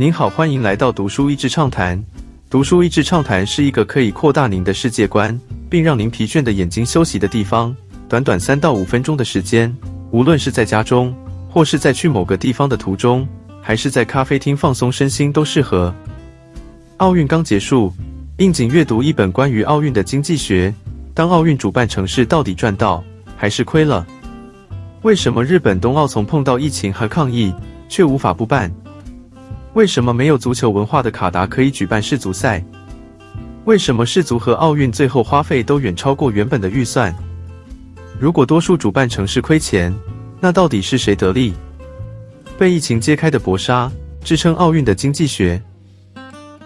您好，欢迎来到读书益智畅谈。读书益智畅谈是一个可以扩大您的世界观，并让您疲倦的眼睛休息的地方。短短三到五分钟的时间，无论是在家中，或是在去某个地方的途中，还是在咖啡厅放松身心，都适合。奥运刚结束，应景阅读一本关于奥运的经济学。当奥运主办城市到底赚到还是亏了？为什么日本冬奥从碰到疫情和抗议，却无法不办？为什么没有足球文化的卡达可以举办世足赛？为什么世足和奥运最后花费都远超过原本的预算？如果多数主办城市亏钱，那到底是谁得利？被疫情揭开的薄纱，支撑奥运的经济学。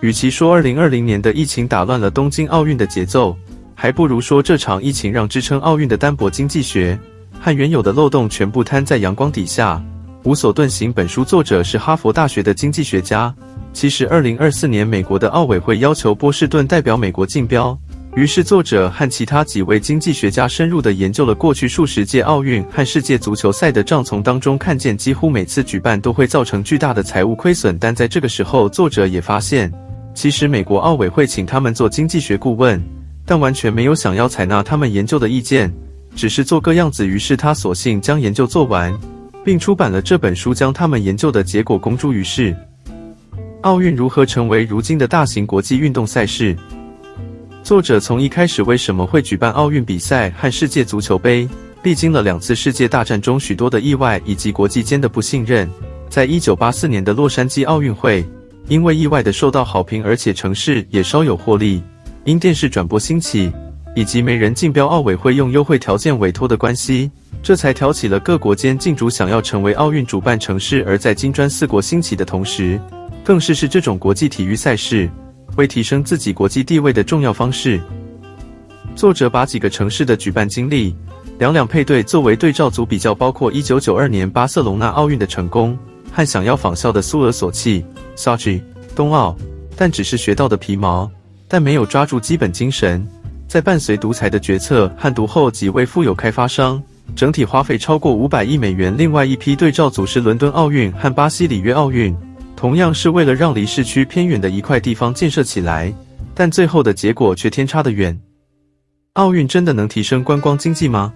与其说二零二零年的疫情打乱了东京奥运的节奏，还不如说这场疫情让支撑奥运的单薄经济学和原有的漏洞全部摊在阳光底下。无所遁形。本书作者是哈佛大学的经济学家。其实，二零二四年美国的奥委会要求波士顿代表美国竞标，于是作者和其他几位经济学家深入的研究了过去数十届奥运和世界足球赛的账，从当中看见几乎每次举办都会造成巨大的财务亏损。但在这个时候，作者也发现，其实美国奥委会请他们做经济学顾问，但完全没有想要采纳他们研究的意见，只是做个样子。于是他索性将研究做完。并出版了这本书，将他们研究的结果公诸于世。奥运如何成为如今的大型国际运动赛事？作者从一开始为什么会举办奥运比赛和世界足球杯，历经了两次世界大战中许多的意外以及国际间的不信任。在一九八四年的洛杉矶奥运会，因为意外的受到好评，而且城市也稍有获利，因电视转播兴起，以及没人竞标，奥委会用优惠条件委托的关系。这才挑起了各国间竞逐想要成为奥运主办城市，而在金砖四国兴起的同时，更是是这种国际体育赛事为提升自己国际地位的重要方式。作者把几个城市的举办经历两两配对作为对照组比较，包括一九九二年巴塞隆纳奥运的成功和想要仿效的苏俄索契 （Sochi） 冬奥，但只是学到的皮毛，但没有抓住基本精神。在伴随独裁的决策和独后几位富有开发商。整体花费超过五百亿美元。另外一批对照组是伦敦奥运和巴西里约奥运，同样是为了让离市区偏远的一块地方建设起来，但最后的结果却天差的远。奥运真的能提升观光经济吗？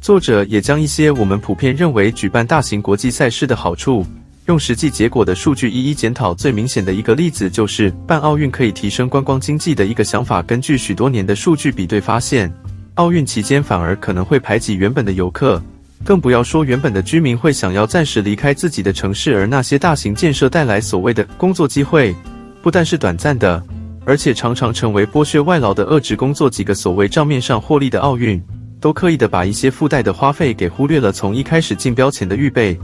作者也将一些我们普遍认为举办大型国际赛事的好处，用实际结果的数据一一检讨。最明显的一个例子就是办奥运可以提升观光经济的一个想法。根据许多年的数据比对发现。奥运期间反而可能会排挤原本的游客，更不要说原本的居民会想要暂时离开自己的城市。而那些大型建设带来所谓的工作机会，不但是短暂的，而且常常成为剥削外劳的恶职工作。几个所谓账面上获利的奥运，都刻意的把一些附带的花费给忽略了。从一开始竞标前的预备，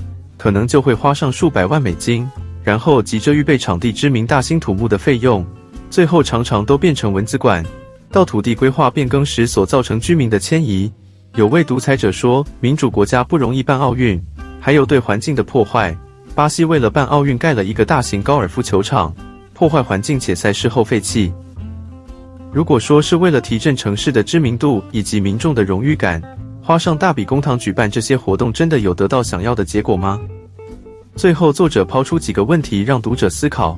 可能就会花上数百万美金，然后急着预备场地、知名大兴土木的费用，最后常常都变成蚊子馆。到土地规划变更时所造成居民的迁移，有位独裁者说，民主国家不容易办奥运，还有对环境的破坏。巴西为了办奥运盖了一个大型高尔夫球场，破坏环境且赛事后废弃。如果说是为了提振城市的知名度以及民众的荣誉感，花上大笔公帑举办这些活动，真的有得到想要的结果吗？最后，作者抛出几个问题让读者思考。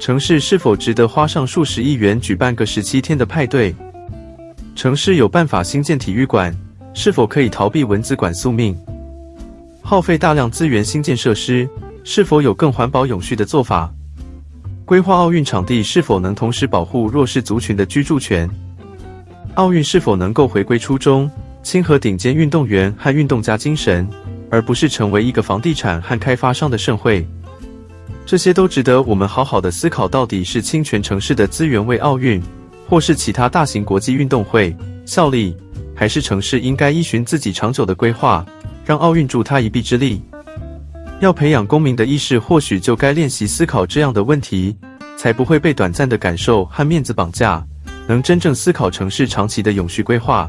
城市是否值得花上数十亿元举办个十七天的派对？城市有办法新建体育馆，是否可以逃避蚊子馆宿命？耗费大量资源新建设施，是否有更环保永续的做法？规划奥运场地是否能同时保护弱势族群的居住权？奥运是否能够回归初衷，亲和顶尖运动员和运动家精神，而不是成为一个房地产和开发商的盛会？这些都值得我们好好的思考，到底是倾全城市的资源为奥运，或是其他大型国际运动会效力，还是城市应该依循自己长久的规划，让奥运助他一臂之力？要培养公民的意识，或许就该练习思考这样的问题，才不会被短暂的感受和面子绑架，能真正思考城市长期的永续规划。